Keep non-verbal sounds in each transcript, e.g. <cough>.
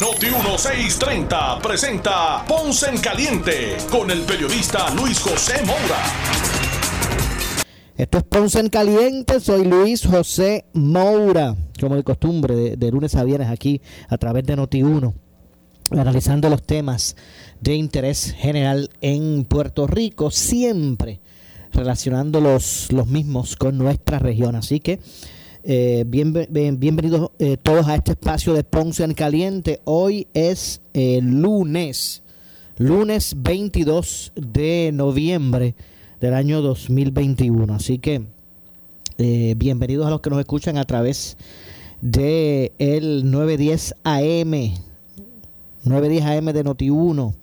Noti 1630 presenta Ponce en Caliente con el periodista Luis José Moura. Esto es Ponce en Caliente, soy Luis José Moura, como de costumbre, de, lunes a viernes aquí a través de Noti1, analizando los temas de interés general en Puerto Rico, siempre relacionando los, los mismos con nuestra región. Así que eh, bienvenidos eh, todos a este espacio de Ponce en Caliente. Hoy es lunes, lunes 22 de noviembre del año 2021. Así que eh, bienvenidos a los que nos escuchan a través de el 910 AM, 910 AM de Noti1.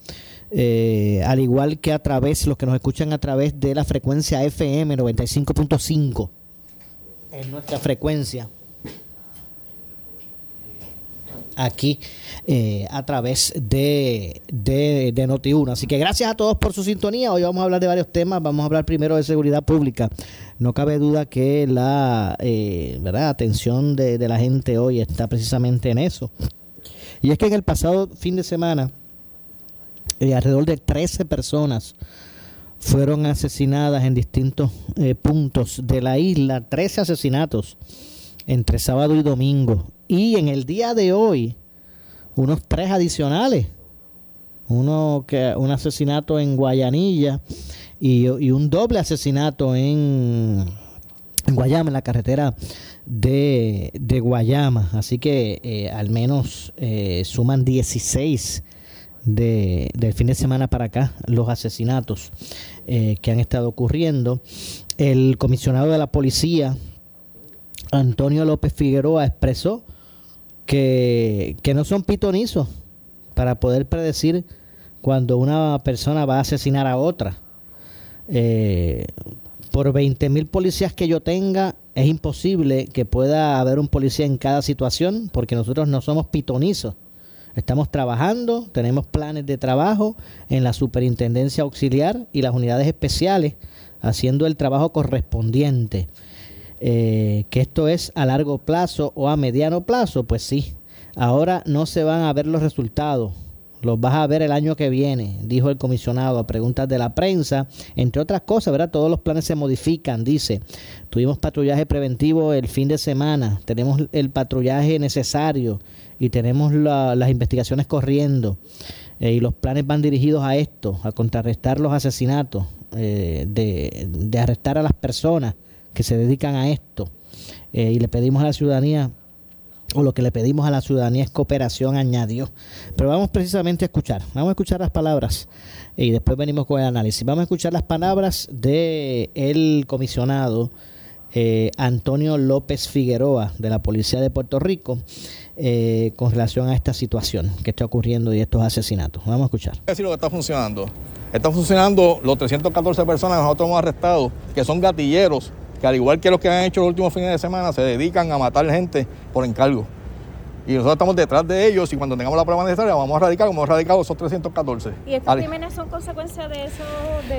Eh, al igual que a través, los que nos escuchan a través de la frecuencia FM 95.5 en nuestra frecuencia aquí eh, a través de, de, de Noti1. Así que gracias a todos por su sintonía. Hoy vamos a hablar de varios temas. Vamos a hablar primero de seguridad pública. No cabe duda que la eh, ¿verdad? atención de, la gente hoy está precisamente en eso. Y es que en el pasado fin de semana, eh, alrededor de 13 personas fueron asesinadas en distintos puntos de la isla. 13 asesinatos entre sábado y domingo. Y en el día de hoy, unos tres adicionales. Uno que un asesinato en Guayanilla y, un doble asesinato en, Guayama, en la carretera de, Guayama. Así que eh, al menos eh, suman 16 de, del fin de semana para acá los asesinatos eh, que han estado ocurriendo. El comisionado de la policía, Antonio López Figueroa, expresó que, no son pitonizos para poder predecir cuando una persona va a asesinar a otra. Eh, por 20 mil policías que yo tenga, es imposible que pueda haber un policía en cada situación, porque nosotros no somos pitonizos. Estamos trabajando, tenemos planes de trabajo en la superintendencia auxiliar y las unidades especiales, haciendo el trabajo correspondiente. Eh, que esto es a largo plazo o a mediano plazo, pues sí. Ahora no se van a ver los resultados, los vas a ver el año que viene, dijo el comisionado a preguntas de la prensa. Entre otras cosas, ¿verdad? Todos los planes se modifican, dice. Tuvimos patrullaje preventivo el fin de semana, tenemos el patrullaje necesario y tenemos las investigaciones corriendo. Eh, y los planes van dirigidos a esto, a contrarrestar los asesinatos, eh, de, de arrestar a las personas que se dedican a esto. Eh, y le pedimos a la ciudadanía, o lo que le pedimos a la ciudadanía es cooperación, añadió. Pero vamos precisamente a escuchar, vamos a escuchar las palabras y después venimos con el análisis. Vamos a escuchar las palabras del el comisionado eh, Antonio López Figueroa de la Policía de Puerto Rico eh, con relación a esta situación que está ocurriendo y estos asesinatos. Vamos a escuchar. decir lo que está funcionando. Está funcionando los 314 personas que nosotros hemos arrestado, que son gatilleros que al igual que los que han hecho los últimos fines de semana, se dedican a matar gente por encargo. Y nosotros estamos detrás de ellos y cuando tengamos la prueba necesaria vamos a radicar como hemos radicado esos 314. ¿Y estos crímenes son consecuencia de,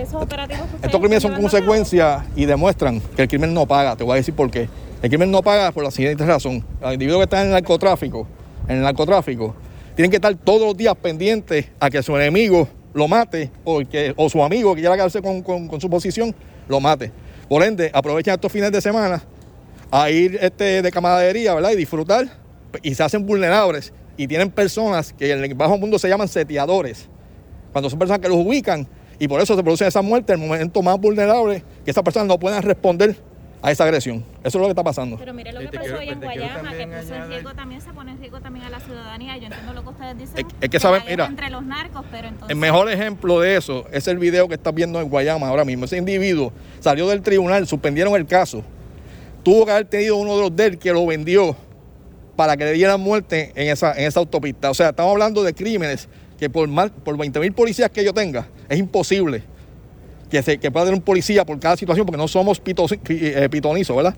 esos operativos que Estos crímenes son consecuencia y demuestran que el crimen no paga. Te voy a decir por qué. El crimen no paga por la siguiente razón. Los individuos que están en el narcotráfico, en el narcotráfico, tienen que estar todos los días pendientes a que su enemigo lo mate o, que, o su amigo que quiera quedarse con, con su posición lo mate. Por ende, aprovechan estos fines de semana a ir este, de camaradería, ¿verdad? Y disfrutar. Y se hacen vulnerables. Y tienen personas que en el bajo mundo se llaman seteadores. Cuando son personas que los ubican. Y por eso se produce esa muerte en el momento más vulnerable, que esas personas no puedan responder a esa agresión. Eso es lo que está pasando. Pero mire lo que pasó hoy en Guayama, que puso en riesgo también, se pone en riesgo también a la ciudadanía. Yo entiendo lo que ustedes dicen. Es, que saben, mira, entre los narcos, pero entonces... El mejor ejemplo de eso es el video que estás viendo en Guayama ahora mismo. Ese individuo salió del tribunal, suspendieron el caso. Tuvo que haber tenido uno de los de él que lo vendió para que le dieran muerte en esa, en esa autopista. O sea, estamos hablando de crímenes que por, más, por 20 mil policías que yo tenga, es imposible que, se, que pueda tener un policía por cada situación, porque no somos eh, pitonizos, ¿verdad?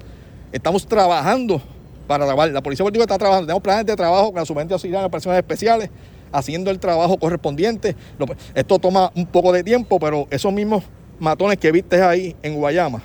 Estamos trabajando para trabajar. La Policía Política está trabajando, tenemos planes de trabajo con la subvención auxiliar de personas especiales, haciendo el trabajo correspondiente. Esto toma un poco de tiempo, pero esos mismos matones que viste ahí en Guayama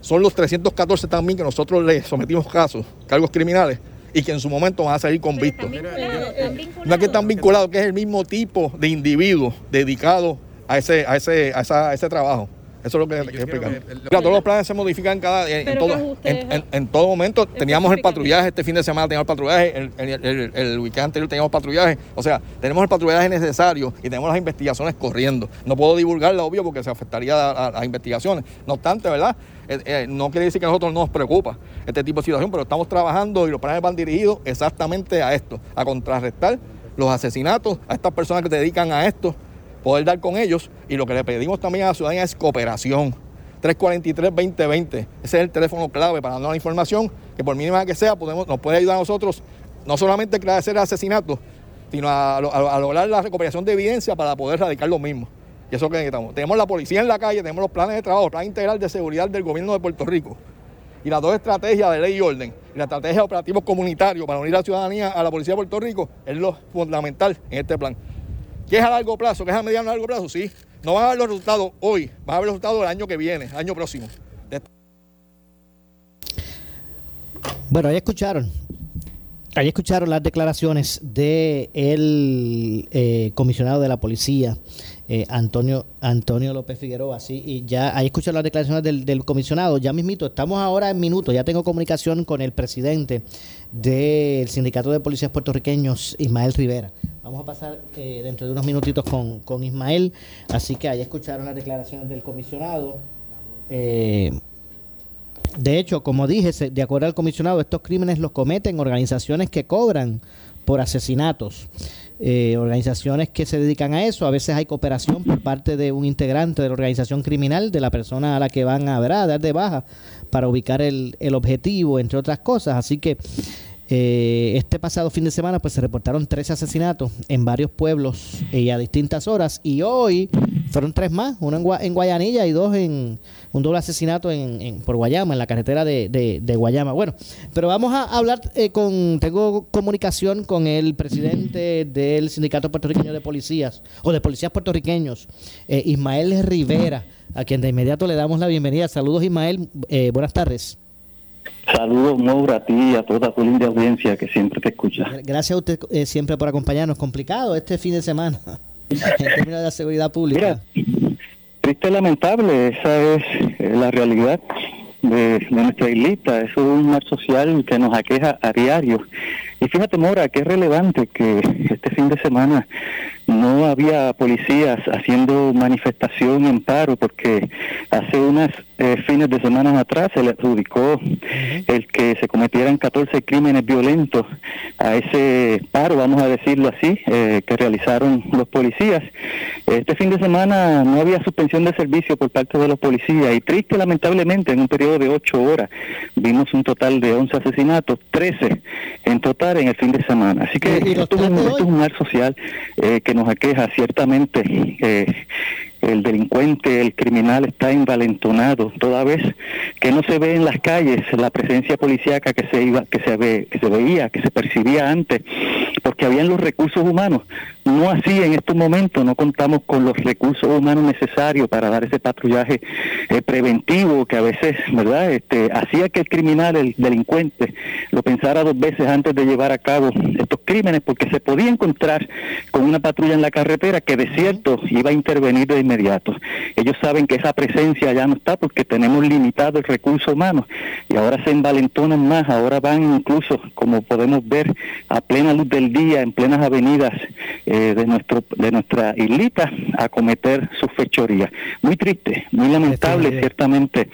son los 314 también que nosotros le sometimos casos, cargos criminales, y que en su momento van a salir convictos. No es que están vinculados, que es el mismo tipo de individuo dedicado a ese, a ese, a ese trabajo. Eso es lo que hay que explicar. todos los planes se modifican cada, en, todo, en, todo momento. Teníamos el patrullaje este fin de semana, teníamos el patrullaje, el, el, el, weekend anterior teníamos patrullaje. O sea, tenemos el patrullaje necesario y tenemos las investigaciones corriendo. No puedo divulgarla, obvio, porque se afectaría a, las investigaciones. No obstante, ¿verdad? Eh, eh, no quiere decir que a nosotros no nos preocupa este tipo de situación, pero estamos trabajando y los planes van dirigidos exactamente a esto, a contrarrestar los asesinatos, a estas personas que se dedican a esto poder dar con ellos. Y lo que le pedimos también a la ciudadanía es cooperación. 343-2020, ese es el teléfono clave para darnos la información, que por mínima que sea, nos puede ayudar a nosotros no solamente a hacer asesinatos, sino a, lograr la recuperación de evidencia para poder radicar lo mismo. Y eso que necesitamos. Tenemos la policía en la calle, tenemos los planes de trabajo, el plan integral de seguridad del gobierno de Puerto Rico. Y las dos estrategias de ley y orden, y la estrategia de operativos comunitarios para unir a la ciudadanía a la policía de Puerto Rico, es lo fundamental en este plan. ¿Qué es a largo plazo? ¿Qué es a mediano y largo plazo? Sí. No van a ver los resultados hoy, van a ver los resultados del año que viene, año próximo. Bueno, ahí escucharon. Ahí escucharon las declaraciones del de eh, comisionado de la policía, eh, Antonio Antonio López Figueroa, sí, y ya ahí escucharon las declaraciones del, del, comisionado, ya mismito, estamos ahora en minutos, ya tengo comunicación con el presidente del Sindicato de Policías Puertorriqueños, Ismael Rivera. Vamos a pasar eh, dentro de unos minutitos con, con, Ismael. Así que ahí escucharon las declaraciones del comisionado. Eh, de hecho, como dije, de acuerdo al comisionado, estos crímenes los cometen organizaciones que cobran por asesinatos. Eh, organizaciones que se dedican a eso. A veces hay cooperación por parte de un integrante de la organización criminal, de la persona a la que van a, a dar de baja para ubicar el, el objetivo, entre otras cosas. Así que eh, este pasado fin de semana pues se reportaron tres asesinatos en varios pueblos y a distintas horas y hoy fueron tres más, uno en, Guayanilla y dos en un doble asesinato en, por Guayama, en la carretera de, Guayama. Bueno, pero vamos a hablar eh, con, tengo comunicación con el presidente del Sindicato Puertorriqueño de Policías o de Policías Puertorriqueños, eh, Ismael Rivera, a quien de inmediato le damos la bienvenida. Saludos Ismael, buenas tardes. Saludos, Maura, a ti y a toda tu linda audiencia que siempre te escucha. Gracias a usted eh, siempre por acompañarnos. Complicado este fin de semana <laughs> en términos de la seguridad pública. Mira, triste y lamentable, esa es eh, la realidad de, nuestra islita. Eso es un mal social que nos aqueja a diario. Y fíjate, Mora, que es relevante que este fin de semana no había policías haciendo manifestación en paro porque hace unas eh, fines de semana atrás se le adjudicó el que se cometieran 14 crímenes violentos a ese paro, vamos a decirlo así, eh, que realizaron los policías. Este fin de semana no había suspensión de servicio por parte de los policías y triste lamentablemente en un periodo de 8 horas vimos un total de 11 asesinatos, 13 en total en el fin de semana. Así que esto, es un mal social eh, que nos aqueja ciertamente. El delincuente, el criminal está envalentonado, toda vez que no se ve en las calles la presencia policíaca que se iba, que se ve, que se veía, que se percibía antes, porque habían los recursos humanos. No así en estos momentos, no contamos con los recursos humanos necesarios para dar ese patrullaje eh, preventivo que a veces, ¿verdad? Este, hacía que el criminal, el delincuente, lo pensara dos veces antes de llevar a cabo estos crímenes, porque se podía encontrar con una patrulla en la carretera que de cierto iba a intervenir de inmediato. Ellos saben que esa presencia ya no está porque tenemos limitado el recurso humano y ahora se envalentonan más, ahora van incluso, como podemos ver, a plena luz del día, en plenas avenidas eh, de nuestro de nuestra islita a cometer sus fechorías. Muy triste, muy lamentable, ciertamente.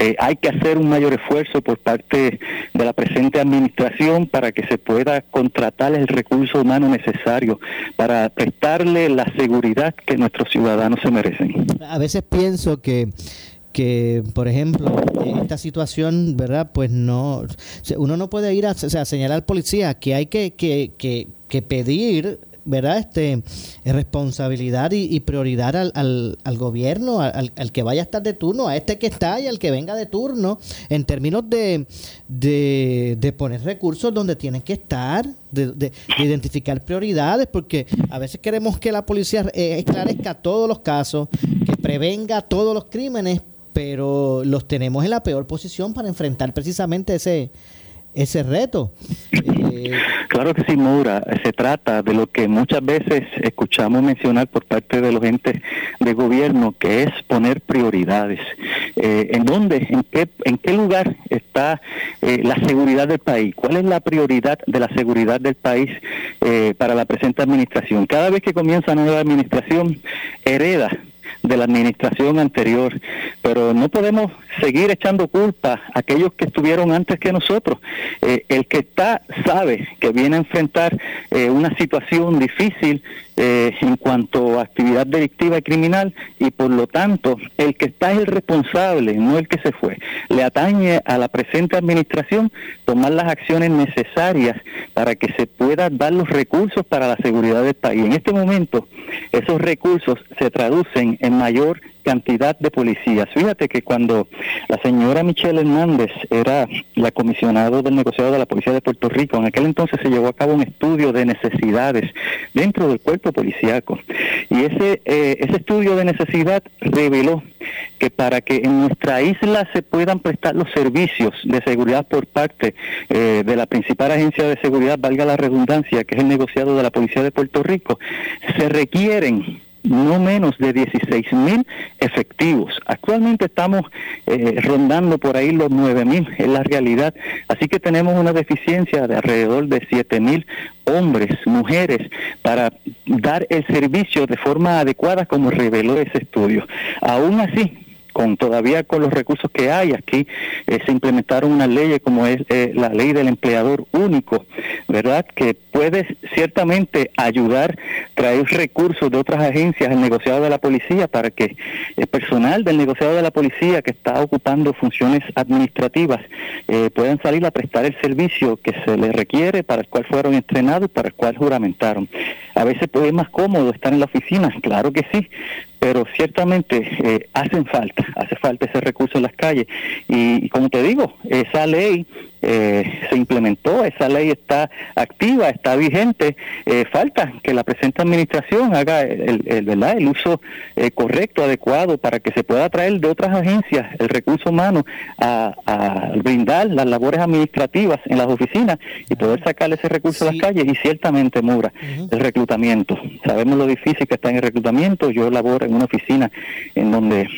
Eh, hay que hacer un mayor esfuerzo por parte de la presente administración para que se pueda contratar el recurso humano necesario para prestarle la seguridad que nuestros ciudadanos se merecen. A veces pienso que que, por ejemplo, esta situación, ¿verdad? Pues no, uno no puede ir a, o sea, señalar al policía que hay que, que, que, que pedir ¿verdad? Este, responsabilidad y, prioridad al, al, gobierno, al, que vaya a estar de turno, a este que está y al que venga de turno, en términos de, de, poner recursos donde tienen que estar, de, identificar prioridades, porque a veces queremos que la policía eh, esclarezca todos los casos, que prevenga todos los crímenes, pero los tenemos en la peor posición para enfrentar precisamente ese ese reto. Eh, claro que sí, Moura. Se trata de lo que muchas veces escuchamos mencionar por parte de los entes de gobierno, que es poner prioridades. Eh, ¿En dónde, en qué, en qué lugar está eh, la seguridad del país? ¿Cuál es la prioridad de la seguridad del país para la presente administración? Cada vez que comienza una nueva administración, hereda de la administración anterior, pero no podemos seguir echando culpa a aquellos que estuvieron antes que nosotros. Eh, el que está sabe que viene a enfrentar eh, una situación difícil eh, en cuanto a actividad delictiva y criminal y por lo tanto el que está es el responsable, no el que se fue. Le atañe a la presente administración tomar las acciones necesarias para que se puedan dar los recursos para la seguridad del país. En este momento esos recursos se traducen en mayor cantidad de policías. Fíjate que cuando la señora Michelle Hernández era la comisionada del negociado de la Policía de Puerto Rico, en aquel entonces se llevó a cabo un estudio de necesidades dentro del cuerpo policíaco. Y ese, eh, ese estudio de necesidad reveló que para que en nuestra isla se puedan prestar los servicios de seguridad por parte eh, de la principal agencia de seguridad, valga la redundancia, que es el negociado de la Policía de Puerto Rico, se requieren no menos de 16 mil efectivos. Actualmente estamos eh, rondando por ahí los 9 mil, es la realidad. Así que tenemos una deficiencia de alrededor de 7 mil hombres, mujeres, para dar el servicio de forma adecuada como reveló ese estudio. Aún así, con todavía con los recursos que hay aquí eh, se implementaron unas leyes como es eh, la ley del empleador único verdad que puede ciertamente ayudar traer recursos de otras agencias al negociado de la policía para que el personal del negociado de la policía que está ocupando funciones administrativas eh, puedan salir a prestar el servicio que se les requiere para el cual fueron entrenados para el cual juramentaron. A veces puede ser más cómodo estar en la oficina claro que sí pero ciertamente eh, hacen falta, hace falta ese recurso en las calles. Y, y como te digo, esa ley eh, se implementó, esa ley está activa, está vigente. Eh, falta que la presente administración haga el, el, ¿verdad? el uso eh, correcto, adecuado, para que se pueda traer de otras agencias el recurso humano a, brindar las labores administrativas en las oficinas y poder sacar ese recurso a las calles. Y ciertamente, Mura, el reclutamiento. Sabemos lo difícil que está en el reclutamiento. Yo laboro en una oficina en donde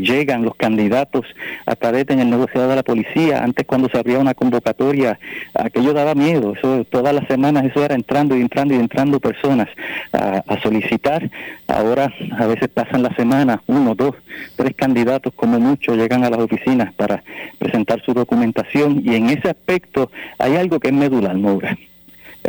llegan los candidatos a través en el negociado de la policía. Antes, cuando se abría una convocatoria, convocatoria, aquello daba miedo, eso todas las semanas eso era entrando y entrando y entrando personas a, solicitar, ahora a veces pasan la semana, uno, dos, tres candidatos como mucho llegan a las oficinas para presentar su documentación. Y en ese aspecto hay algo que es medular, Moura.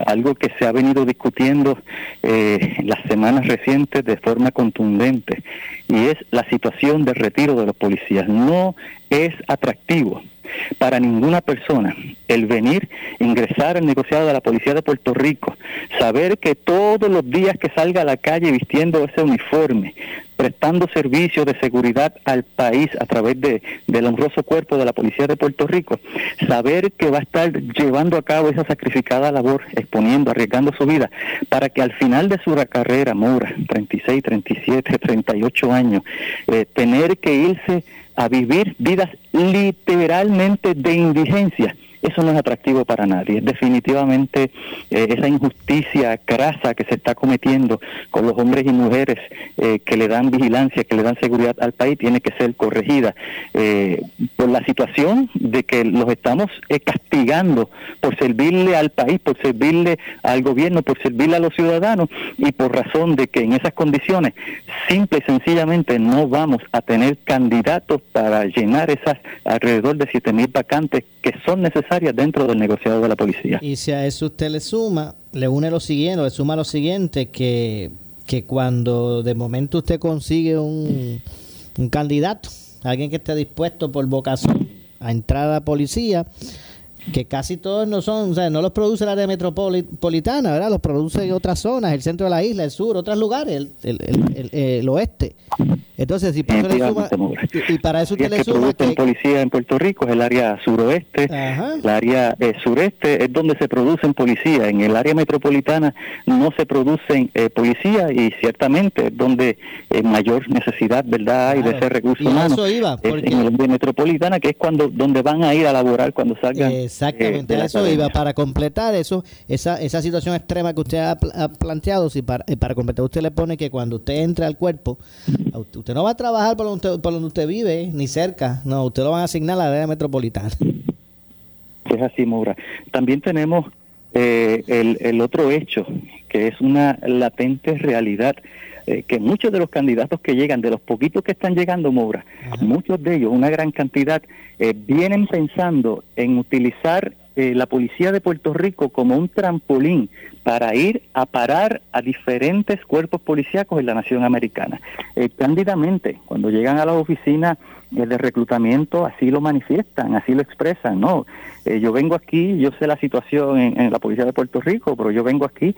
Algo que se ha venido discutiendo eh, las semanas recientes de forma contundente. Y es la situación de retiro de los policías. No es atractivo para ninguna persona el venir, ingresar al negociado de la Policía de Puerto Rico, saber que todos los días que salga a la calle vistiendo ese uniforme, prestando servicios de seguridad al país a través de, del honroso cuerpo de la Policía de Puerto Rico, saber que va a estar llevando a cabo esa sacrificada labor, exponiendo, arriesgando su vida, para que al final de su carrera, Mora, 36, 37, 38 años, eh, tener que irse a vivir vidas literalmente de indigencia eso no es atractivo para nadie. Definitivamente eh, esa injusticia crasa que se está cometiendo con los hombres y mujeres eh, que le dan vigilancia, que le dan seguridad al país, tiene que ser corregida eh, por la situación de que los estamos castigando por servirle al país, por servirle al gobierno, por servirle a los ciudadanos y por razón de que en esas condiciones simple y sencillamente no vamos a tener candidatos para llenar esas alrededor de siete mil vacantes que son necesarias dentro del negociado de la policía. Y si a eso usted le suma, le une lo siguiente, le suma lo siguiente, que, que cuando de momento usted consigue un, un candidato, alguien que esté dispuesto por vocación a entrar a la policía, que casi todos no son, o sea, no los produce el área metropolitana, ¿verdad? Los produce en otras zonas, el centro de la isla, el sur, otros lugares, el, el, el, oeste. Entonces, si para eso le suma, y para eso usted le suma que policía en Puerto Rico es el área suroeste, el área eh, sureste es donde se producen policía, en el área metropolitana no se producen eh, policía y ciertamente es donde eh, mayor necesidad, ¿verdad? hay de ese recurso humano. Eso iba, porque... en el área metropolitana que es cuando donde van a ir a laborar cuando salgan Exactamente, eh, eso iba para completar eso, esa, esa situación extrema que usted ha, planteado, si para, eh, para completar usted le pone que cuando usted entre al cuerpo, usted, no va a trabajar por donde, usted, por donde usted vive, ni cerca, no, usted lo van a asignar a la área metropolitana. Es así, Maura. También tenemos eh, el, el otro hecho, que es una latente realidad eh, que muchos de los candidatos que llegan, de los poquitos que están llegando, Moura, muchos de ellos, una gran cantidad, eh, vienen pensando en utilizar eh, la policía de Puerto Rico como un trampolín para ir a parar a diferentes cuerpos policíacos en la nación americana. cándidamente, cuando llegan a las oficinas de reclutamiento, así lo manifiestan, así lo expresan. No, yo vengo aquí, yo sé la situación en, la policía de Puerto Rico, pero yo vengo aquí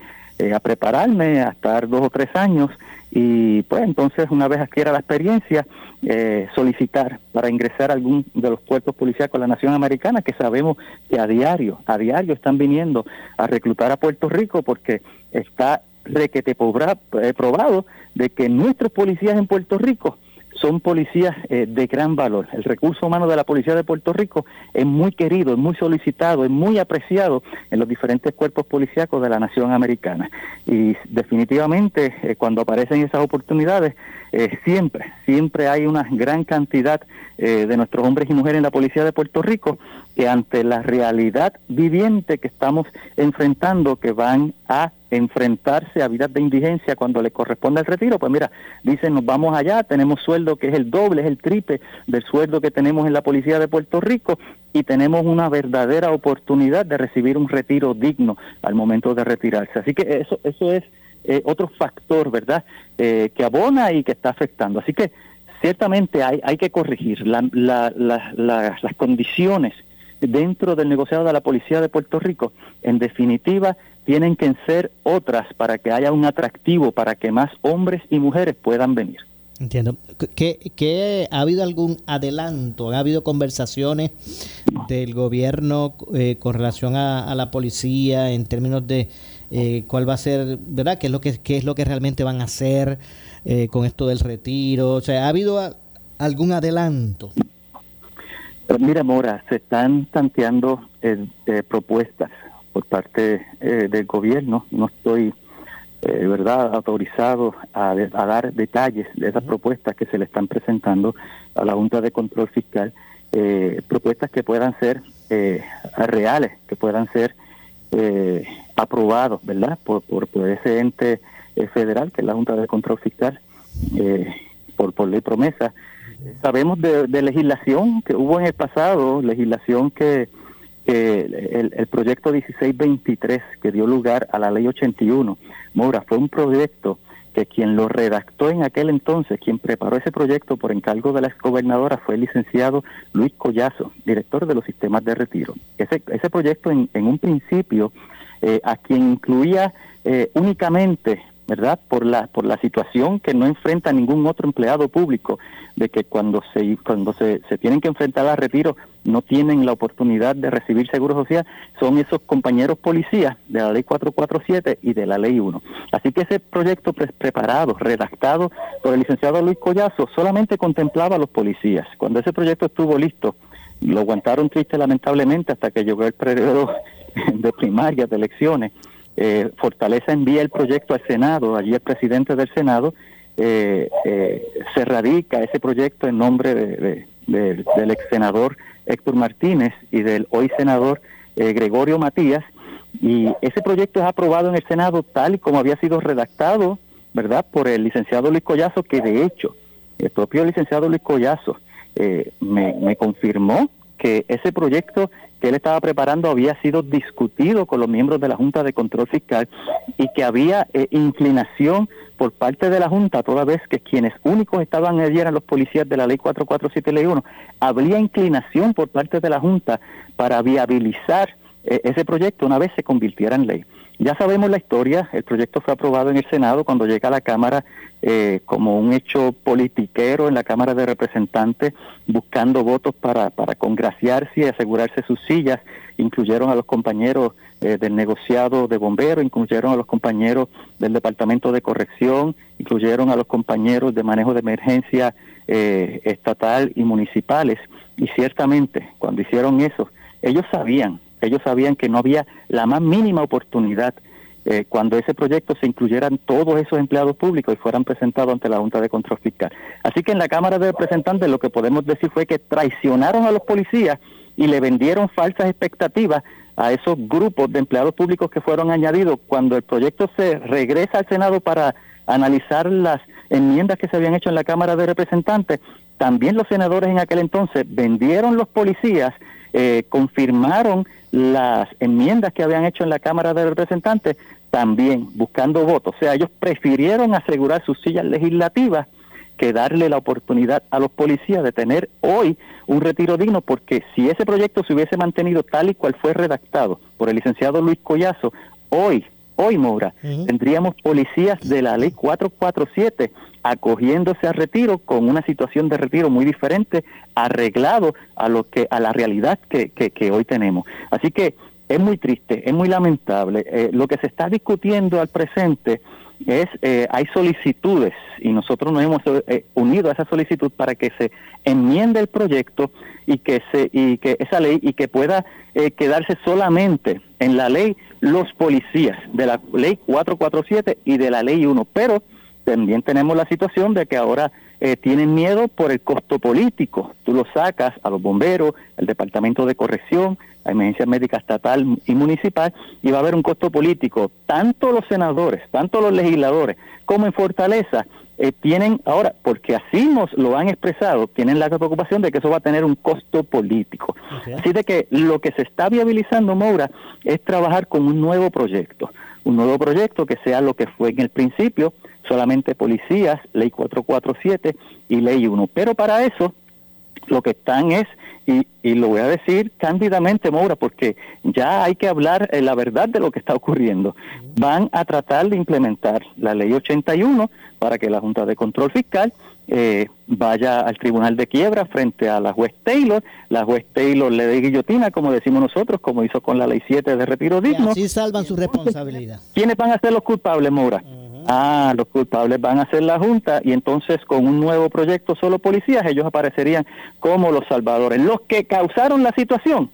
a prepararme, a estar dos o tres años y pues entonces una vez adquiera la experiencia eh, solicitar para ingresar a algún de los puertos policiales de la nación americana que sabemos que a diario a diario están viniendo a reclutar a Puerto Rico porque está requete eh, probado de que nuestros policías en Puerto Rico son policías eh, de gran valor. El recurso humano de la Policía de Puerto Rico es muy querido, es muy solicitado, es muy apreciado en los diferentes cuerpos policíacos de la nación americana. Y definitivamente eh, cuando aparecen esas oportunidades, eh, siempre, siempre hay una gran cantidad de nuestros hombres y mujeres en la Policía de Puerto Rico que ante la realidad viviente que estamos enfrentando, que van a enfrentarse a vidas de indigencia cuando le corresponde el retiro, pues mira, dicen nos vamos allá, tenemos sueldo que es el doble, es el triple del sueldo que tenemos en la Policía de Puerto Rico y tenemos una verdadera oportunidad de recibir un retiro digno al momento de retirarse. Así que eso, eso es eh, otro factor, ¿verdad?, eh, que abona y que está afectando. Así que ciertamente hay, hay que corregir las condiciones dentro del negociado de la Policía de Puerto Rico. En definitiva, tienen que ser otras para que haya un atractivo para que más hombres y mujeres puedan venir. Entiendo. ¿Qué, ha habido algún adelanto? ¿Ha habido conversaciones del gobierno eh, con relación a, la policía en términos de eh, cuál va a ser, verdad? ¿Qué es lo que qué es lo que realmente van a hacer eh, con esto del retiro? O sea, ¿ha habido algún adelanto? Pues mira, Mora, se están tanteando propuestas por parte eh, del gobierno. No estoy, eh, verdad, autorizado a, dar detalles de esas propuestas que se le están presentando a la Junta de Control Fiscal, eh, propuestas que puedan ser reales, que puedan ser aprobados, ¿verdad?, por, por, ese ente federal, que es la Junta de Control Fiscal, por, por ley promesa. Sabemos de legislación que hubo en el pasado, legislación que el, el, proyecto 1623 que dio lugar a la ley 81, Mora, fue un proyecto que quien lo redactó en aquel entonces, quien preparó ese proyecto por encargo de la exgobernadora fue el licenciado Luis Collazo, director de los sistemas de retiro. Ese, ese proyecto en, en un principio, eh, a quien incluía eh, únicamente ¿verdad? Por la, por la situación que no enfrenta ningún otro empleado público, de que cuando se, cuando se, se tienen que enfrentar a retiro no tienen la oportunidad de recibir seguro social, son esos compañeros policías de la ley 447 y de la ley 1. Así que ese proyecto preparado, redactado por el licenciado Luis Collazo, solamente contemplaba a los policías. Cuando ese proyecto estuvo listo, lo aguantaron triste lamentablemente hasta que llegó el periodo <laughs> de primaria de elecciones eh, Fortaleza envía el proyecto al Senado, allí el presidente del Senado eh, eh, se radica ese proyecto en nombre del ex senador Héctor Martínez y del hoy senador Gregorio Matías, y ese proyecto es aprobado en el Senado tal y como había sido redactado, ¿verdad?, por el licenciado Luis Collazo, que de hecho el propio licenciado Luis Collazo me confirmó que ese proyecto que él estaba preparando había sido discutido con los miembros de la Junta de Control Fiscal y que había eh, inclinación por parte de la Junta, toda vez que quienes únicos estaban allí eran los policías de la Ley 447 Ley 1, habría inclinación por parte de la Junta para viabilizar eh, ese proyecto una vez se convirtiera en ley. Ya sabemos la historia, el proyecto fue aprobado en el Senado cuando llega a la Cámara eh, como un hecho politiquero en la Cámara de Representantes, buscando votos para, para congraciarse y asegurarse sus sillas. Incluyeron a los compañeros eh, del negociado de bomberos, incluyeron a los compañeros del Departamento de Corrección, incluyeron a los compañeros de manejo de emergencia eh, estatal y municipales. Y ciertamente, cuando hicieron eso, ellos sabían ellos sabían que no había la más mínima oportunidad eh, cuando ese proyecto se incluyeran todos esos empleados públicos y fueran presentados ante la Junta de Control Fiscal. Así que en la Cámara de Representantes lo que podemos decir fue que traicionaron a los policías y le vendieron falsas expectativas a esos grupos de empleados públicos que fueron añadidos cuando el proyecto se regresa al Senado para analizar las enmiendas que se habían hecho en la Cámara de Representantes. También los senadores en aquel entonces vendieron los policías eh, confirmaron las enmiendas que habían hecho en la Cámara de Representantes, también buscando votos. O sea, ellos prefirieron asegurar sus sillas legislativas que darle la oportunidad a los policías de tener hoy un retiro digno, porque si ese proyecto se hubiese mantenido tal y cual fue redactado por el licenciado Luis Collazo, hoy hoy, Moura, tendríamos policías de la ley 447 acogiéndose a retiro con una situación de retiro muy diferente, arreglado a lo que a la realidad que, que, hoy tenemos. Así que es muy triste, es muy lamentable. Eh, lo que se está discutiendo al presente es eh, hay solicitudes y nosotros nos hemos eh, unido a esa solicitud para que se enmiende el proyecto y que se y que esa ley y que pueda quedarse solamente en la ley los policías de la ley 447 y de la ley 1, pero también tenemos la situación de que ahora eh, tienen miedo por el costo político. Tú lo sacas a los bomberos, el Departamento de Corrección, la Emergencia Médica Estatal y Municipal, y va a haber un costo político. Tanto los senadores, tanto los legisladores, como en Fortaleza, eh, tienen ahora, porque así nos lo han expresado, tienen la preocupación de que eso va a tener un costo político. Así de que lo que se está viabilizando, Moura, es trabajar con un nuevo proyecto, un nuevo proyecto que sea lo que fue en el principio, solamente policías, ley 447 y ley 1. Pero para eso lo que están es, y, y lo voy a decir cándidamente, Moura, porque ya hay que hablar eh, la verdad de lo que está ocurriendo. Van a tratar de implementar la ley 81 para que la Junta de Control Fiscal eh, vaya al Tribunal de Quiebra frente a la juez Taylor, la juez Taylor le dé guillotina, como decimos nosotros, como hizo con la ley 7 de retiro digno. Y así salvan su responsabilidad. ¿Quiénes van a ser los culpables, Moura? Ah, los culpables van a ser la Junta y entonces con un nuevo proyecto solo policías, ellos aparecerían como los salvadores. Los que causaron la situación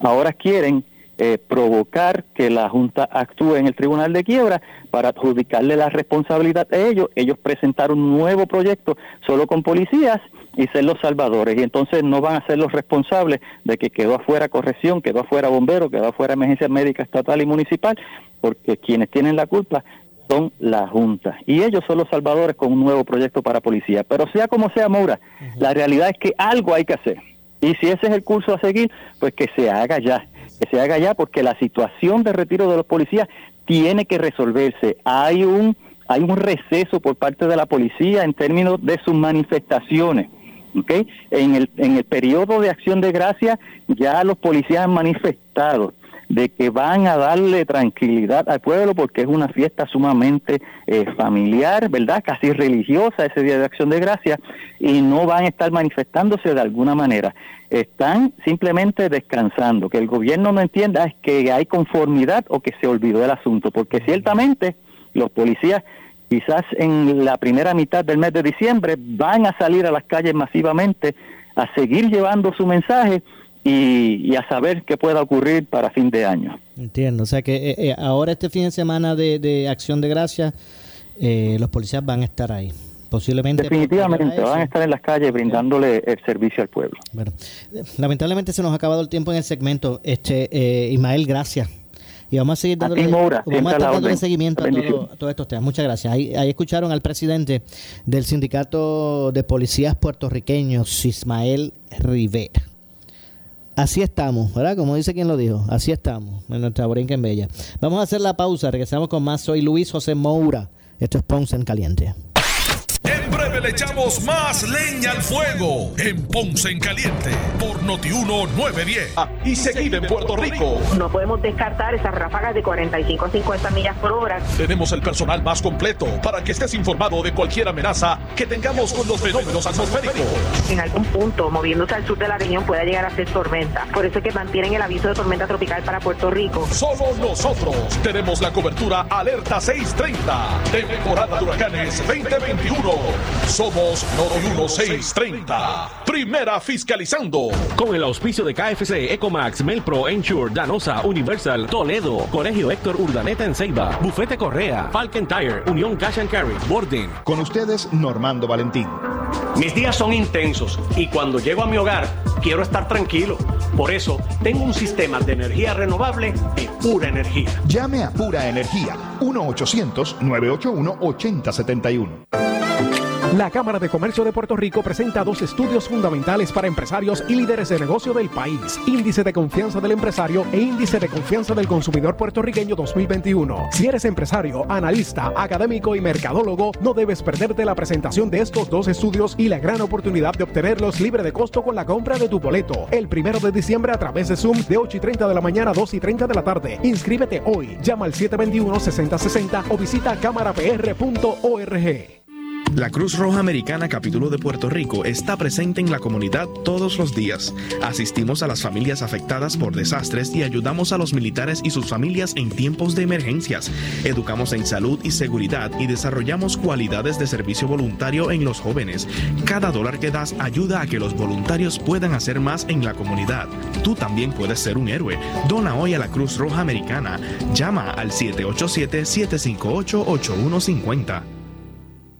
ahora quieren eh, provocar que la Junta actúe en el Tribunal de Quiebra para adjudicarle la responsabilidad a ellos. Ellos presentaron un nuevo proyecto solo con policías y ser los salvadores. Y entonces no van a ser los responsables de que quedó afuera corrección, quedó afuera bombero, quedó afuera emergencia médica estatal y municipal, porque quienes tienen la culpa son la Junta. Y ellos son los salvadores con un nuevo proyecto para policía. Pero sea como sea, Moura, la realidad es que algo hay que hacer. Y si ese es el curso a seguir, pues que se haga ya. Que se haga ya porque la situación de retiro de los policías tiene que resolverse. Hay un, hay un receso por parte de la policía en términos de sus manifestaciones. ¿okay? En, el, en el periodo de acción de gracia ya los policías han manifestado de que van a darle tranquilidad al pueblo porque es una fiesta sumamente eh, familiar, ¿verdad? Casi religiosa ese Día de Acción de Gracia y no van a estar manifestándose de alguna manera. Están simplemente descansando. Que el gobierno no entienda es que hay conformidad o que se olvidó del asunto, porque ciertamente los policías quizás en la primera mitad del mes de diciembre van a salir a las calles masivamente a seguir llevando su mensaje y, a saber qué pueda ocurrir para fin de año. Entiendo, o sea que eh, eh, ahora este fin de semana de, Acción de Gracia, eh, los policías van a estar ahí. Posiblemente. Definitivamente, van a estar en las calles brindándole el servicio al pueblo. Bueno, lamentablemente se nos ha acabado el tiempo en el segmento. Este Ismael, gracias. Y vamos a seguir dándole, vamos a dándole seguimiento a, todos estos temas. Muchas gracias. Ahí, ahí, escucharon al presidente del Sindicato de Policías Puertorriqueños, Ismael Rivera. Así estamos, ¿verdad? Como dice quien lo dijo, así estamos, en nuestra Borinca en Bella. Vamos a hacer la pausa, regresamos con más. Soy Luis José Moura. Esto es Ponce en Caliente. Le echamos más leña al fuego en Ponce en Caliente por Notiuno 910. Y seguir en Puerto Rico. No podemos descartar esas ráfagas de 45 a 50 millas por hora. Tenemos el personal más completo para que estés informado de cualquier amenaza que tengamos con los fenómenos atmosféricos. En algún punto, moviéndose al sur de la región, puede llegar a ser tormenta. Por eso es que mantienen el aviso de tormenta tropical para Puerto Rico. Solo nosotros tenemos la cobertura Alerta 630. Temporada de huracanes 2021. Somos Noti 1630. Primera fiscalizando. Con el auspicio de KFC, Ecomax, Melpro, Ensure, Danosa, Universal, Toledo, Colegio Héctor Urdaneta en Ceiba, Bufete Correa, Falcon Tire, Unión Cash and Carry, Borden. Con ustedes, Normando Valentín. Mis días son intensos y cuando llego a mi hogar quiero estar tranquilo. Por eso tengo un sistema de energía renovable de pura energía. Llame a Pura Energía 1-800-981-8071. La Cámara de Comercio de Puerto Rico presenta dos estudios fundamentales para empresarios y líderes de negocio del país. Índice de confianza del empresario e índice de confianza del consumidor puertorriqueño 2021. Si eres empresario, analista, académico y mercadólogo, no debes perderte la presentación de estos dos estudios y la gran oportunidad de obtenerlos libre de costo con la compra de tu boleto. El primero de diciembre a través de Zoom de 8 y 30 de la mañana a 2 y 30 de la tarde. Inscríbete hoy. Llama al 721-6060 o visita cámarapr.org. La Cruz Roja Americana Capítulo de Puerto Rico está presente en la comunidad todos los días. Asistimos a las familias afectadas por desastres y ayudamos a los militares y sus familias en tiempos de emergencias. Educamos en salud y seguridad y desarrollamos cualidades de servicio voluntario en los jóvenes. Cada dólar que das ayuda a que los voluntarios puedan hacer más en la comunidad. Tú también puedes ser un héroe. Dona hoy a la Cruz Roja Americana. Llama al 787-758-8150.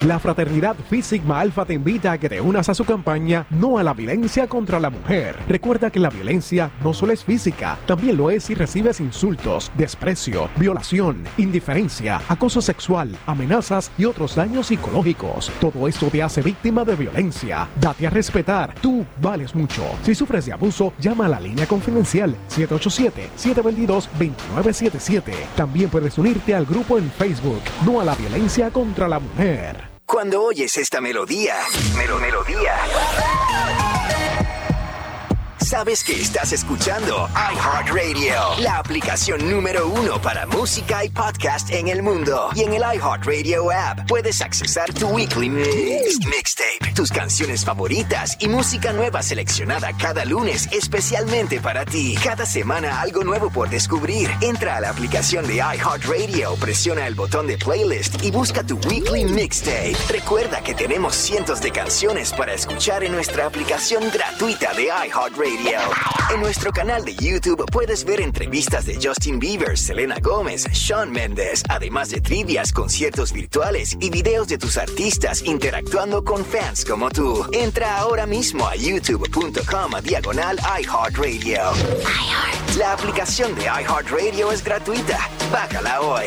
La fraternidad Phi Sigma Alpha te invita a que te unas a su campaña No a la violencia contra la mujer. Recuerda que la violencia no solo es física, también lo es si recibes insultos, desprecio, violación, indiferencia, acoso sexual, amenazas y otros daños psicológicos. Todo esto te hace víctima de violencia. Date a respetar, tú vales mucho. Si sufres de abuso, llama a la línea confidencial 787-722-2977. También puedes unirte al grupo en Facebook No a la violencia contra la mujer. Cuando oyes esta melodía, melo melodía, sabes que estás escuchando iHeartRadio, la aplicación número uno para música y podcast en el mundo. Y en el iHeartRadio app puedes accesar tu weekly mix, mixtape, tus canciones favoritas y música nueva seleccionada cada lunes especialmente para ti. Cada semana algo nuevo por descubrir. Entra a la aplicación de iHeartRadio, presiona el botón de playlist y busca tu weekly mixtape. Recuerda que tenemos cientos de canciones para escuchar en nuestra aplicación gratuita de iHeartRadio. En nuestro canal de YouTube puedes ver entrevistas de Justin Bieber, Selena Gómez, Sean Mendes, además de trivias, conciertos virtuales y videos de tus artistas interactuando con fans como tú. Entra ahora mismo a youtube.com diagonal iHeartRadio. La aplicación de iHeartRadio es gratuita. Bájala hoy.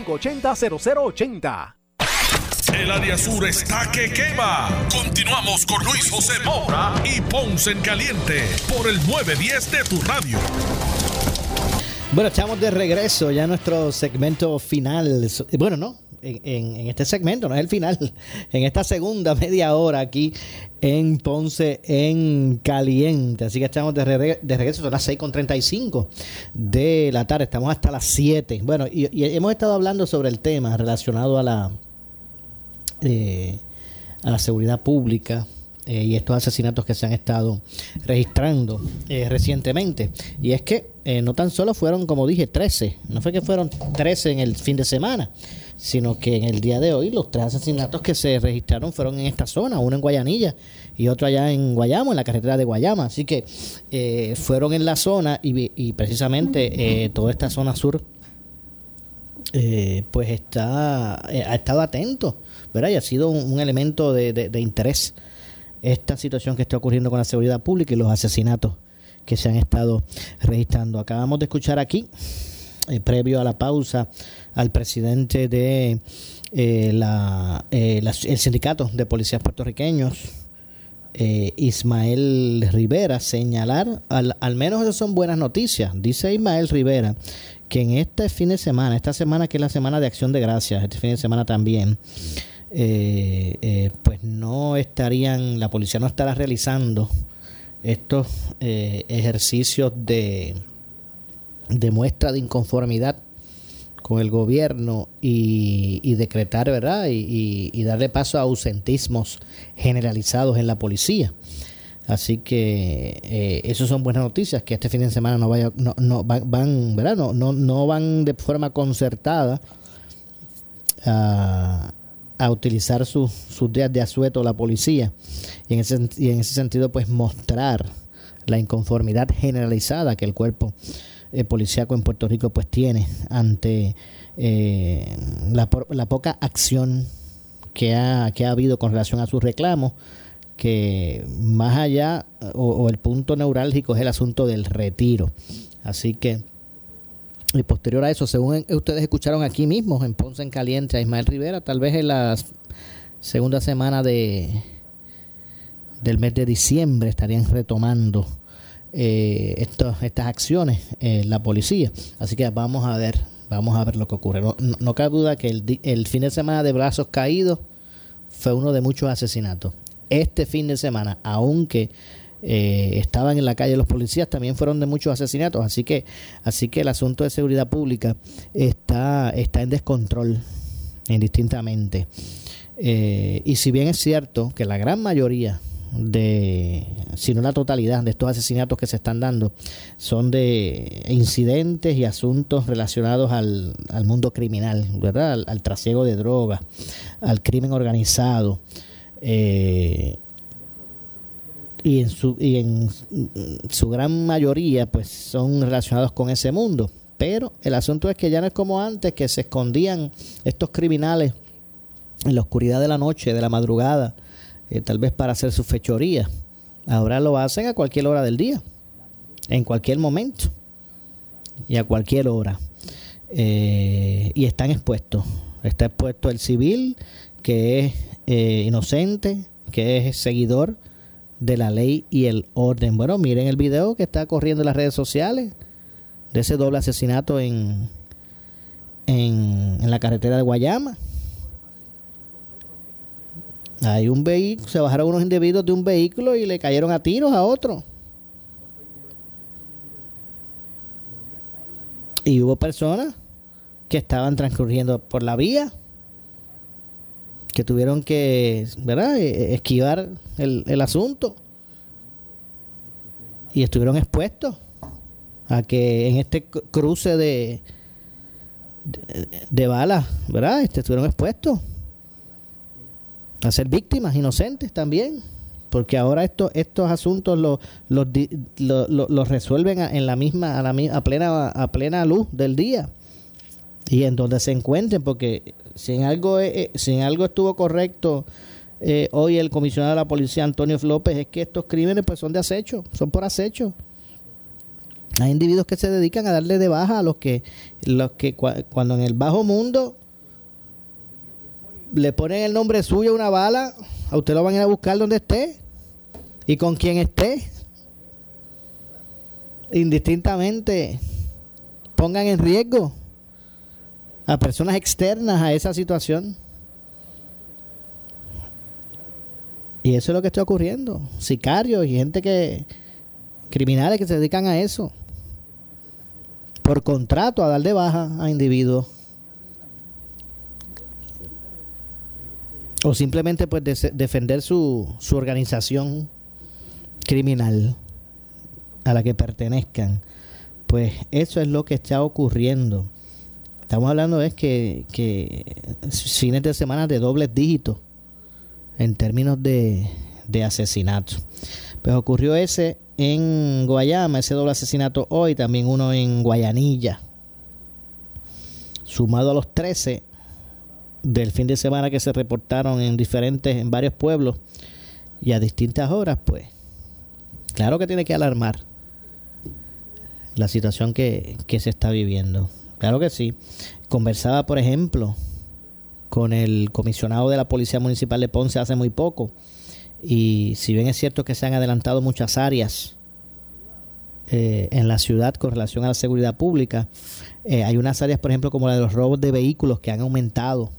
580-0080. El área sur está que quema. Continuamos con Luis José Moura y Ponce en Caliente por el 910 de tu radio. Bueno, estamos de regreso ya a nuestro segmento final. Bueno, no, en, en, este segmento, no es el final, <laughs> en esta segunda media hora aquí en Ponce en Caliente. Así que estamos de, regreso, son las 6.35 de la tarde, estamos hasta las 7. Bueno, y, y hemos estado hablando sobre el tema relacionado a la, eh, a la seguridad pública. Eh, y estos asesinatos que se han estado registrando eh, recientemente. Y es que eh, no tan solo fueron, como dije, 13, no fue que fueron 13 en el fin de semana, sino que en el día de hoy los tres asesinatos que se registraron fueron en esta zona, uno en Guayanilla y otro allá en Guayamo, en la carretera de Guayama. Así que eh, fueron en la zona y, y precisamente eh, toda esta zona sur eh, pues está ha estado atento, ¿verdad? Y ha sido un, elemento de interés esta situación que está ocurriendo con la seguridad pública y los asesinatos que se han estado registrando. Acabamos de escuchar aquí, eh, previo a la pausa, al presidente de eh, la, eh, la, el sindicato de policías puertorriqueños, Ismael Rivera, señalar, al, al menos esas son buenas noticias, dice Ismael Rivera, que en este fin de semana, esta semana que es la semana de acción de gracias, este fin de semana también, pues no estarían, la policía no estará realizando estos ejercicios de, de muestra de inconformidad con el gobierno y, decretar, ¿verdad? Y, darle paso a ausentismos generalizados en la policía. Así que eh, son buenas noticias, que este fin de semana no vaya, no, no van, van, ¿verdad? No, no, no van de forma concertada a a utilizar sus, sus días de asueto la policía y en, ese, y en ese sentido pues mostrar la inconformidad generalizada que el cuerpo eh, policíaco en Puerto Rico pues tiene ante eh, la, la, poca acción que ha, que ha habido con relación a sus reclamos que más allá o, o el punto neurálgico es el asunto del retiro. Así que y posterior a eso, según ustedes escucharon aquí mismo, en Ponce en Caliente, a Ismael Rivera, tal vez en la segunda semana de del mes de diciembre estarían retomando eh, estas acciones eh, la policía. Así que vamos a ver, vamos a ver lo que ocurre. No, no, no cabe duda que el, el fin de semana de brazos caídos fue uno de muchos asesinatos. Este fin de semana, aunque eh, estaban en la calle los policías también fueron de muchos asesinatos así que así que el asunto de seguridad pública está está en descontrol indistintamente eh, y si bien es cierto que la gran mayoría de si no la totalidad de estos asesinatos que se están dando son de incidentes y asuntos relacionados al, al mundo criminal verdad al, al, trasiego de drogas al crimen organizado eh, y en su y en su gran mayoría pues son relacionados con ese mundo. Pero el asunto es que ya no es como antes que se escondían estos criminales en la oscuridad de la noche de la madrugada eh, tal vez para hacer su fechoría ahora lo hacen a cualquier hora del día en cualquier momento y a cualquier hora eh, y están expuestos está expuesto el civil que es eh, inocente que es seguidor de la ley y el orden. Bueno, miren el video que está corriendo en las redes sociales de ese doble asesinato en, en, en la carretera de Guayama. Hay un vehículo, se bajaron unos individuos de un vehículo y le cayeron a tiros a otro. Y hubo personas que estaban transcurriendo por la vía que tuvieron que ¿verdad? esquivar el, el asunto y estuvieron expuestos a que en este cruce de de, de balas, ¿verdad? Este, estuvieron expuestos a ser víctimas inocentes también porque ahora estos estos asuntos los los, los, resuelven en la misma a la a plena a plena luz del día. Y en donde se encuentren porque si en algo si en algo estuvo correcto eh, hoy el comisionado de la policía Antonio López es que estos crímenes pues son de acecho son por acecho. Hay individuos que se dedican a darle de baja a los que los que cuando en el bajo mundo le ponen el nombre suyo a una bala a usted lo van a ir a buscar donde esté y con quien esté. Indistintamente pongan en riesgo a personas externas a esa situación. Y eso es lo que está ocurriendo. Sicarios y gente que. criminales que se dedican a eso. Por contrato a dar de baja a individuos. O simplemente pues defender su, su organización criminal a la que pertenezcan. Pues eso es lo que está ocurriendo. Estamos hablando es que, que fines de semana de dobles dígitos en términos de, de asesinato. Pues ocurrió ese en Guayama ese doble asesinato hoy también uno en Guayanilla. Sumado a los 13 del fin de semana que se reportaron en diferentes, en varios pueblos y a distintas horas, pues claro que tiene que alarmar la situación que, que se está viviendo. Claro que sí. Conversaba, por ejemplo, con el comisionado de la Policía Municipal de Ponce hace muy poco. Y si bien es cierto que se han adelantado muchas áreas eh, en la ciudad con relación a la seguridad pública, eh, hay unas áreas, por ejemplo, como la de los robos de vehículos que han aumentado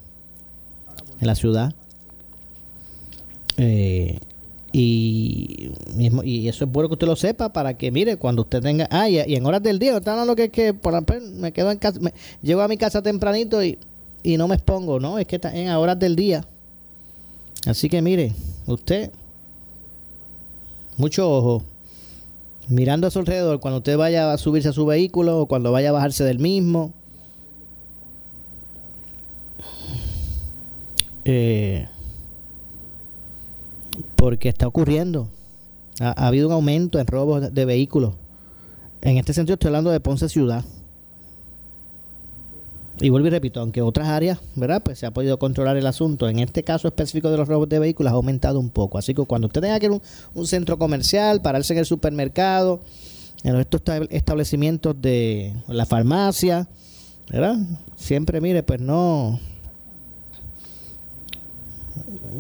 en la ciudad. Eh, y, mismo, y eso es bueno que usted lo sepa para que, mire, cuando usted tenga. Ah, y, en horas del día, está hablando que, que por me quedo en casa, llego a mi casa tempranito y, y no me expongo, ¿no? Es que está en horas del día. Así que, mire, usted, mucho ojo, mirando a su alrededor cuando usted vaya a subirse a su vehículo o cuando vaya a bajarse del mismo Eh, porque está ocurriendo. Ha, habido un aumento en robos de, vehículos. En este sentido estoy hablando de Ponce Ciudad. Y vuelvo y repito, aunque otras áreas, ¿verdad? Pues se ha podido controlar el asunto. En este caso específico de los robos de vehículos ha aumentado un poco. Así que cuando usted tenga que ir a un, un centro comercial, pararse en el supermercado, en estos establecimientos de la farmacia, ¿verdad? Siempre mire, pues no,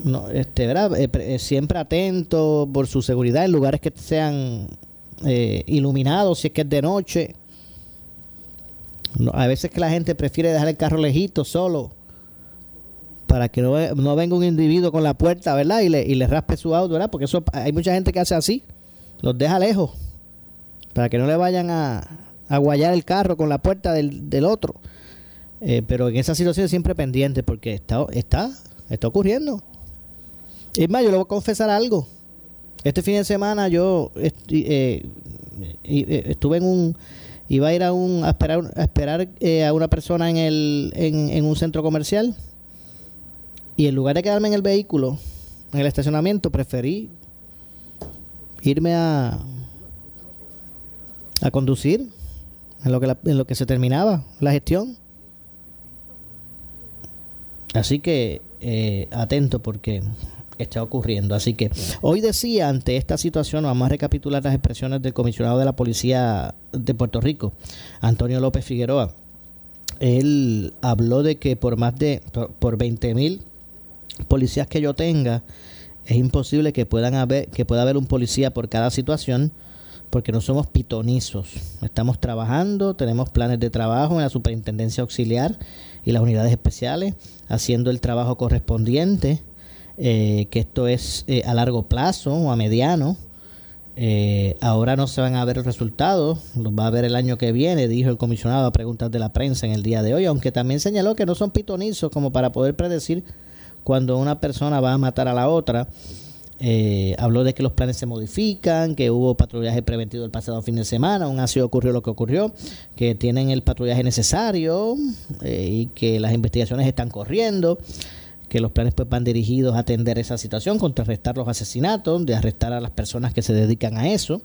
no, este, ¿verdad? Eh, eh, siempre atento por su seguridad en lugares que sean eh, iluminados, si es que es de noche. a veces que la gente prefiere dejar el carro lejito, solo, para que no, no, venga un individuo con la puerta, ¿verdad? Y le, y le raspe su auto, ¿verdad? Porque eso hay mucha gente que hace así, los deja lejos, para que no le vayan a, a guayar el carro con la puerta del, del otro. pero en esa situación siempre pendiente, porque está, está, está ocurriendo. Es más, yo le voy a confesar algo. Este fin de semana yo eh, eh, estuve en un iba a ir a un a esperar a esperar eh, a una persona en el en, un centro comercial y en lugar de quedarme en el vehículo en el estacionamiento preferí irme a a conducir en lo que en lo que se terminaba la gestión así que atento porque está ocurriendo. Así que hoy decía, ante esta situación, vamos a recapitular las expresiones del comisionado de la Policía de Puerto Rico, Antonio López Figueroa. Él habló de que por más de, por 20 mil policías que yo tenga, es imposible que puedan haber, que pueda haber un policía por cada situación, porque no somos pitonizos. Estamos trabajando, tenemos planes de trabajo en la superintendencia auxiliar y las unidades especiales, haciendo el trabajo correspondiente eh, que esto es eh, a largo plazo o a mediano. Eh, ahora no se van a ver los resultados, los va a ver el año que viene, dijo el comisionado a preguntas de la prensa en el día de hoy, aunque también señaló que no son pitonizos como para poder predecir cuando una persona va a matar a la otra. Eh, habló de que los planes se modifican, que hubo patrullaje preventivo el pasado fin de semana, aún así ocurrió lo que ocurrió, que tienen el patrullaje necesario eh, y que las investigaciones están corriendo, que los planes pues van dirigidos a atender esa situación, contrarrestar los asesinatos, de arrestar a las personas que se dedican a eso.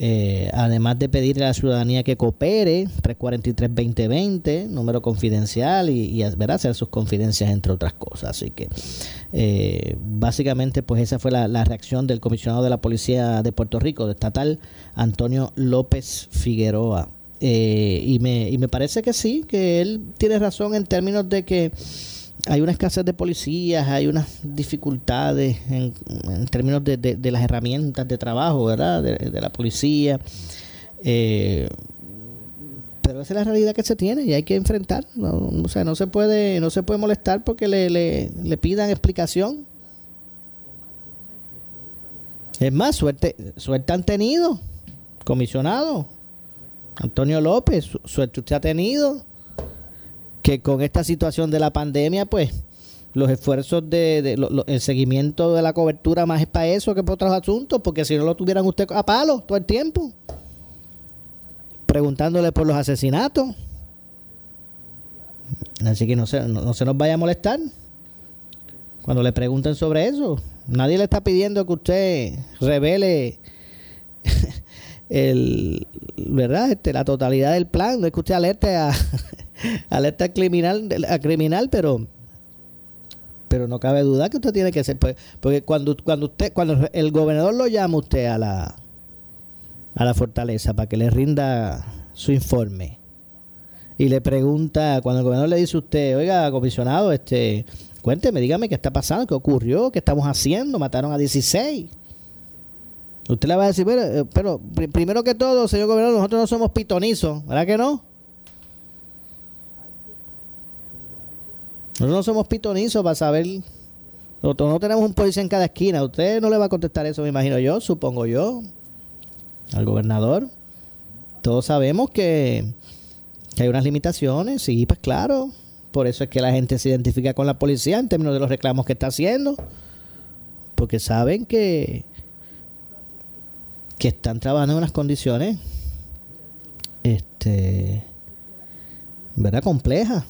Eh, además de pedirle a la ciudadanía que coopere, 343-2020, número confidencial y, y hacer sus confidencias entre otras cosas. Así que eh, básicamente pues esa fue la, reacción del comisionado de la Policía de Puerto Rico, de estatal, Antonio López Figueroa. Eh, y, me, y me parece que sí, que él tiene razón en términos de que hay una escasez de policías, hay unas dificultades en, términos de, de, las herramientas de trabajo, ¿verdad? De, la policía. Eh, pero esa es la realidad que se tiene y hay que enfrentar. No, o sea, no se puede, no se puede molestar porque le, le, le pidan explicación. Es más, suerte, suerte han tenido, comisionado. Antonio López, suerte usted ha tenido que con esta situación de la pandemia, pues los esfuerzos de, el seguimiento de la cobertura más es para eso que para otros asuntos, porque si no lo tuvieran usted a palo todo el tiempo, preguntándole por los asesinatos. Así que no se, no, se nos vaya a molestar cuando le pregunten sobre eso. Nadie le está pidiendo que usted revele <laughs> el, ¿verdad? Este, la totalidad del plan, no es que usted alerte a alerta criminal, a criminal, pero pero no cabe duda que usted tiene que ser pues, porque cuando cuando usted cuando el gobernador lo llama usted a la a la fortaleza para que le rinda su informe y le pregunta cuando el gobernador le dice a usted oiga comisionado este cuénteme dígame qué está pasando qué ocurrió qué estamos haciendo mataron a 16 usted le va a decir pero, eh, pero primero que todo señor gobernador nosotros no somos pitonizos ¿verdad que no? Nosotros no somos pitonizos para saber. Nosotros no tenemos un policía en cada esquina. Usted no le va a contestar eso, me imagino yo, supongo yo, al gobernador. Todos sabemos que, hay unas limitaciones, sí, pues claro. Por eso es que la gente se identifica con la policía en términos de los reclamos que está haciendo. Porque saben que, que están trabajando en unas condiciones este, ¿verdad? complejas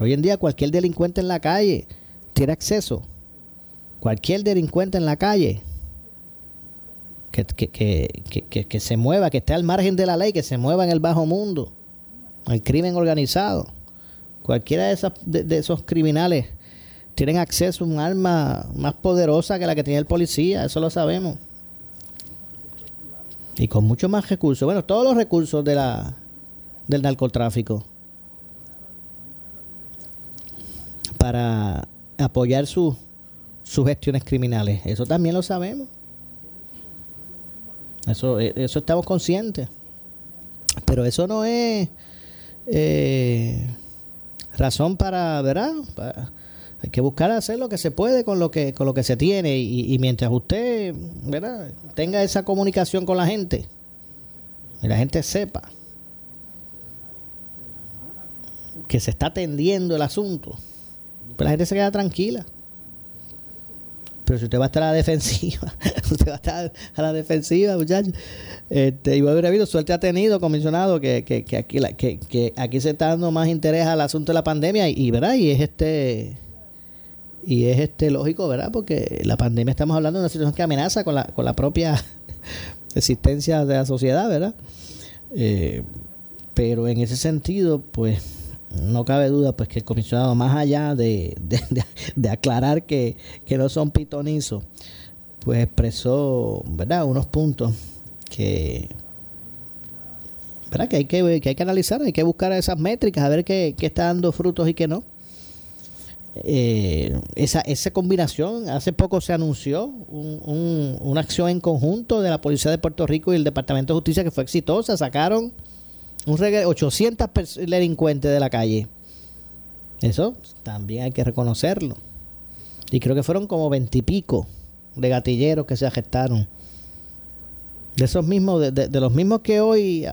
Hoy en día cualquier delincuente en la calle tiene acceso. Cualquier delincuente en la calle que, que, se mueva, que esté al margen de la ley, que se mueva en el bajo mundo, el crimen organizado. Cualquiera de, esos criminales tienen acceso a un arma más poderosa que la que tiene el policía, eso lo sabemos. Y con mucho más recursos. Bueno, todos los recursos de la, del narcotráfico para apoyar sus gestiones criminales. Eso también lo sabemos. Eso, eh, eso estamos conscientes. Pero eso no es eh, razón para, ¿verdad? hay que buscar hacer lo que se puede con lo que con lo que se tiene y, y, mientras usted, ¿verdad? Tenga esa comunicación con la gente y la gente sepa que se está atendiendo el asunto pues la gente se queda tranquila. Pero si usted va a estar a la defensiva, <laughs> usted va a estar a la defensiva, muchachos. Este, y vuelve habido suerte ha tenido, comisionado, que, que, que aquí que, que, aquí se está dando más interés al asunto de la pandemia y, ¿verdad? Y es este y es este lógico, ¿verdad? Porque la pandemia estamos hablando de una situación que amenaza con la, con la propia <laughs> existencia de la sociedad, ¿verdad? Eh, pero en ese sentido, pues no cabe duda pues que el comisionado, más allá de, aclarar que, no son pitonizos, pues expresó ¿verdad? unos puntos que, ¿verdad? Que, hay que, que hay que analizar, hay que buscar esas métricas, a ver qué, está dando frutos y qué no. Eh, esa, esa combinación, hace poco se anunció un, una acción en conjunto de la Policía de Puerto Rico y el Departamento de Justicia que fue exitosa, sacaron un 800 delincuentes de la calle. Eso también hay que reconocerlo. Y creo que fueron como veintipico de gatilleros que se arrestaron. De esos mismos, de, los mismos que hoy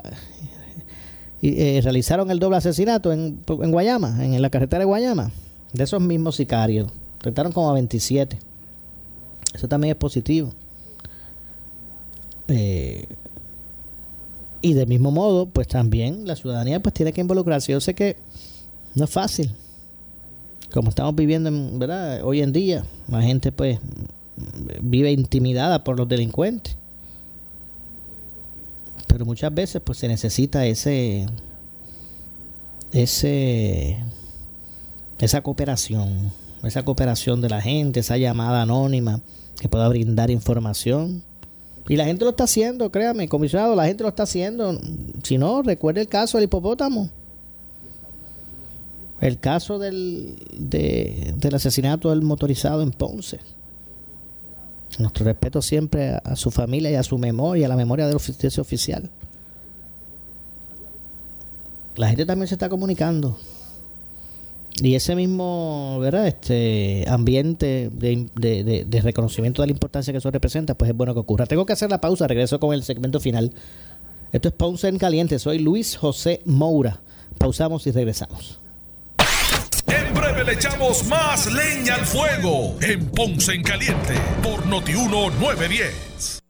eh, realizaron el doble asesinato en, en, Guayama, en la carretera de Guayama. De esos mismos sicarios. Arrestaron como a 27. Eso también es positivo. Eh, y del mismo modo, pues también la ciudadanía pues tiene que involucrarse. Yo sé que no es fácil. Como estamos viviendo ¿verdad? hoy en día, la gente pues vive intimidada por los delincuentes. Pero muchas veces pues se necesita ese ese esa cooperación, esa cooperación de la gente, esa llamada anónima que pueda brindar información. Y la gente lo está haciendo, créame, comisionado, la gente lo está haciendo. Si no, recuerde el caso del hipopótamo. El caso del, del asesinato del motorizado en Ponce. Nuestro respeto siempre a, su familia y a su memoria, a la memoria del oficio oficial. La gente también se está comunicando. Y ese mismo ¿verdad? Este ambiente de, reconocimiento de la importancia que eso representa, pues es bueno que ocurra. Tengo que hacer la pausa, regreso con el segmento final. Esto es Ponce en Caliente, soy Luis José Moura. Pausamos y regresamos. En breve le echamos más leña al fuego en Ponce en Caliente por Notiuno 910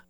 있습니다.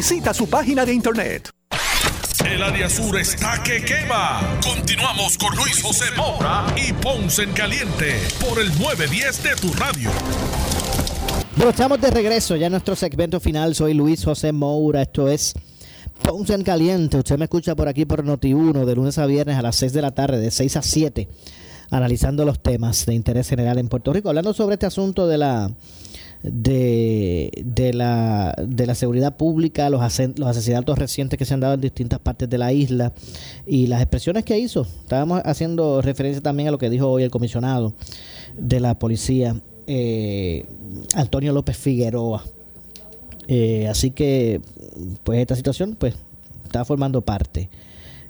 Visita su página de internet. El área sur está que quema. Continuamos con Luis José Moura y Ponce en Caliente por el 910 de tu radio. Bueno, estamos de regreso ya en nuestro segmento final. Soy Luis José Moura. Esto es Ponce en Caliente. Usted me escucha por aquí por Noti1 de lunes a viernes a las 6 de la tarde, de 6 a 7, analizando los temas de interés general en Puerto Rico. Hablando sobre este asunto de la de, de, la, de la seguridad pública, los, los asesinatos recientes que se han dado en distintas partes de la isla y las expresiones que hizo. Estábamos haciendo referencia también a lo que dijo hoy el comisionado de la policía, eh, Antonio López Figueroa. Eh, así que, pues esta situación, pues, está formando parte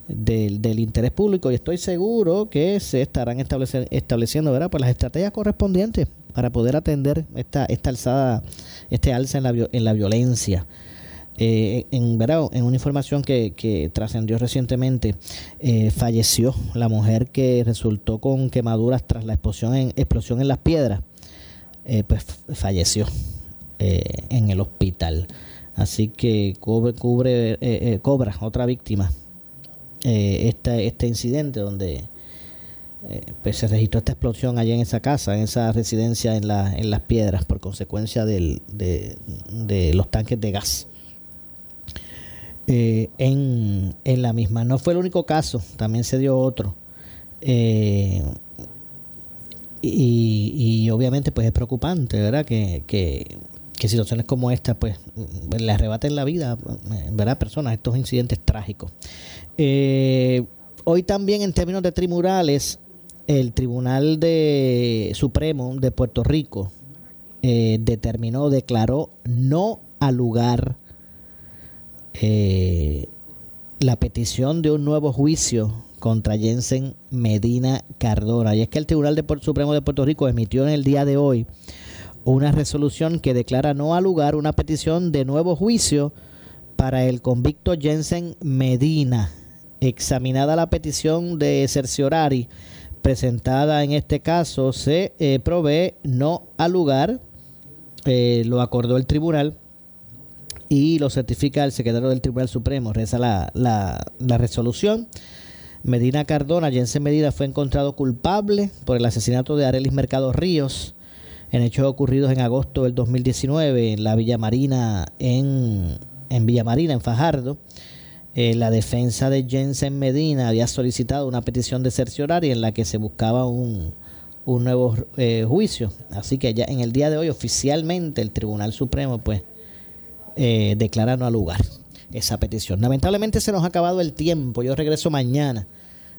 del, del, interés público y estoy seguro que se estarán estableciendo, ¿verdad? Pues las estrategias correspondientes para poder atender esta, esta alzada, este alza en la, en la violencia. Eh, en, ¿verdad? en una información que, que trascendió recientemente, eh, falleció la mujer que resultó con quemaduras tras la explosión en, explosión en las piedras, eh, pues falleció en el hospital. Así que cubre, cubre cobra otra víctima este, este incidente donde eh, pues se registró esta explosión allá en esa casa, en esa residencia en, la, en las piedras, por consecuencia del, de, los tanques de gas. Eh, en, en, la misma. No fue el único caso, también se dio otro. Eh, y, y, obviamente pues es preocupante, ¿verdad? Que, que, situaciones como esta pues le arrebaten la vida, ¿verdad? Personas, estos incidentes trágicos. hoy también en términos de tribunales el Tribunal de Supremo de Puerto Rico eh, determinó, declaró no al lugar eh, la petición de un nuevo juicio contra Jensen Medina Cardona. Y es que el Tribunal de Supremo de Puerto Rico emitió en el día de hoy una resolución que declara no al lugar una petición de nuevo juicio para el convicto Jensen Medina. Examinada la petición de cerciorari, presentada en este caso se eh, provee no al lugar, eh, lo acordó el tribunal y lo certifica el secretario del Tribunal Supremo, reza la, la, resolución. Medina Cardona, Jensen Medina, fue encontrado culpable por el asesinato de Arelis Mercado Ríos en hechos ocurridos en agosto del 2019 en la Villa Marina en, en Villa Marina, en Fajardo. Eh, la defensa de Jensen Medina había solicitado una petición de cercioraria en la que se buscaba un, un nuevo eh, juicio. Así que ya en el día de hoy oficialmente el Tribunal Supremo pues eh, declara no al lugar esa petición. Lamentablemente se nos ha acabado el tiempo. Yo regreso mañana,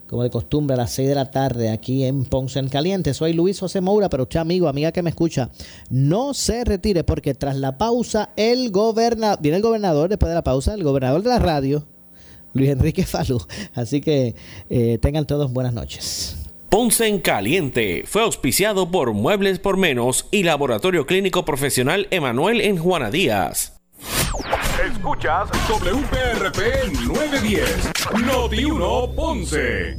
como de costumbre, a las 6 de la tarde aquí en Ponce en Caliente. Soy Luis José Moura, pero usted amigo, amiga que me escucha, no se retire porque tras la pausa el gobernador, viene el gobernador después de la pausa, el gobernador de la radio, Luis Enrique Falú. Así que eh, tengan todos buenas noches. Ponce en Caliente fue auspiciado por Muebles por Menos y Laboratorio Clínico Profesional Emanuel en Juana Díaz. Escuchas WPRP 910, Noti 1 Ponce.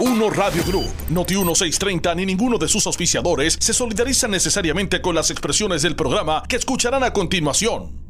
Uno Radio Group, Noti 1630 ni ninguno de sus auspiciadores se solidariza necesariamente con las expresiones del programa que escucharán a continuación.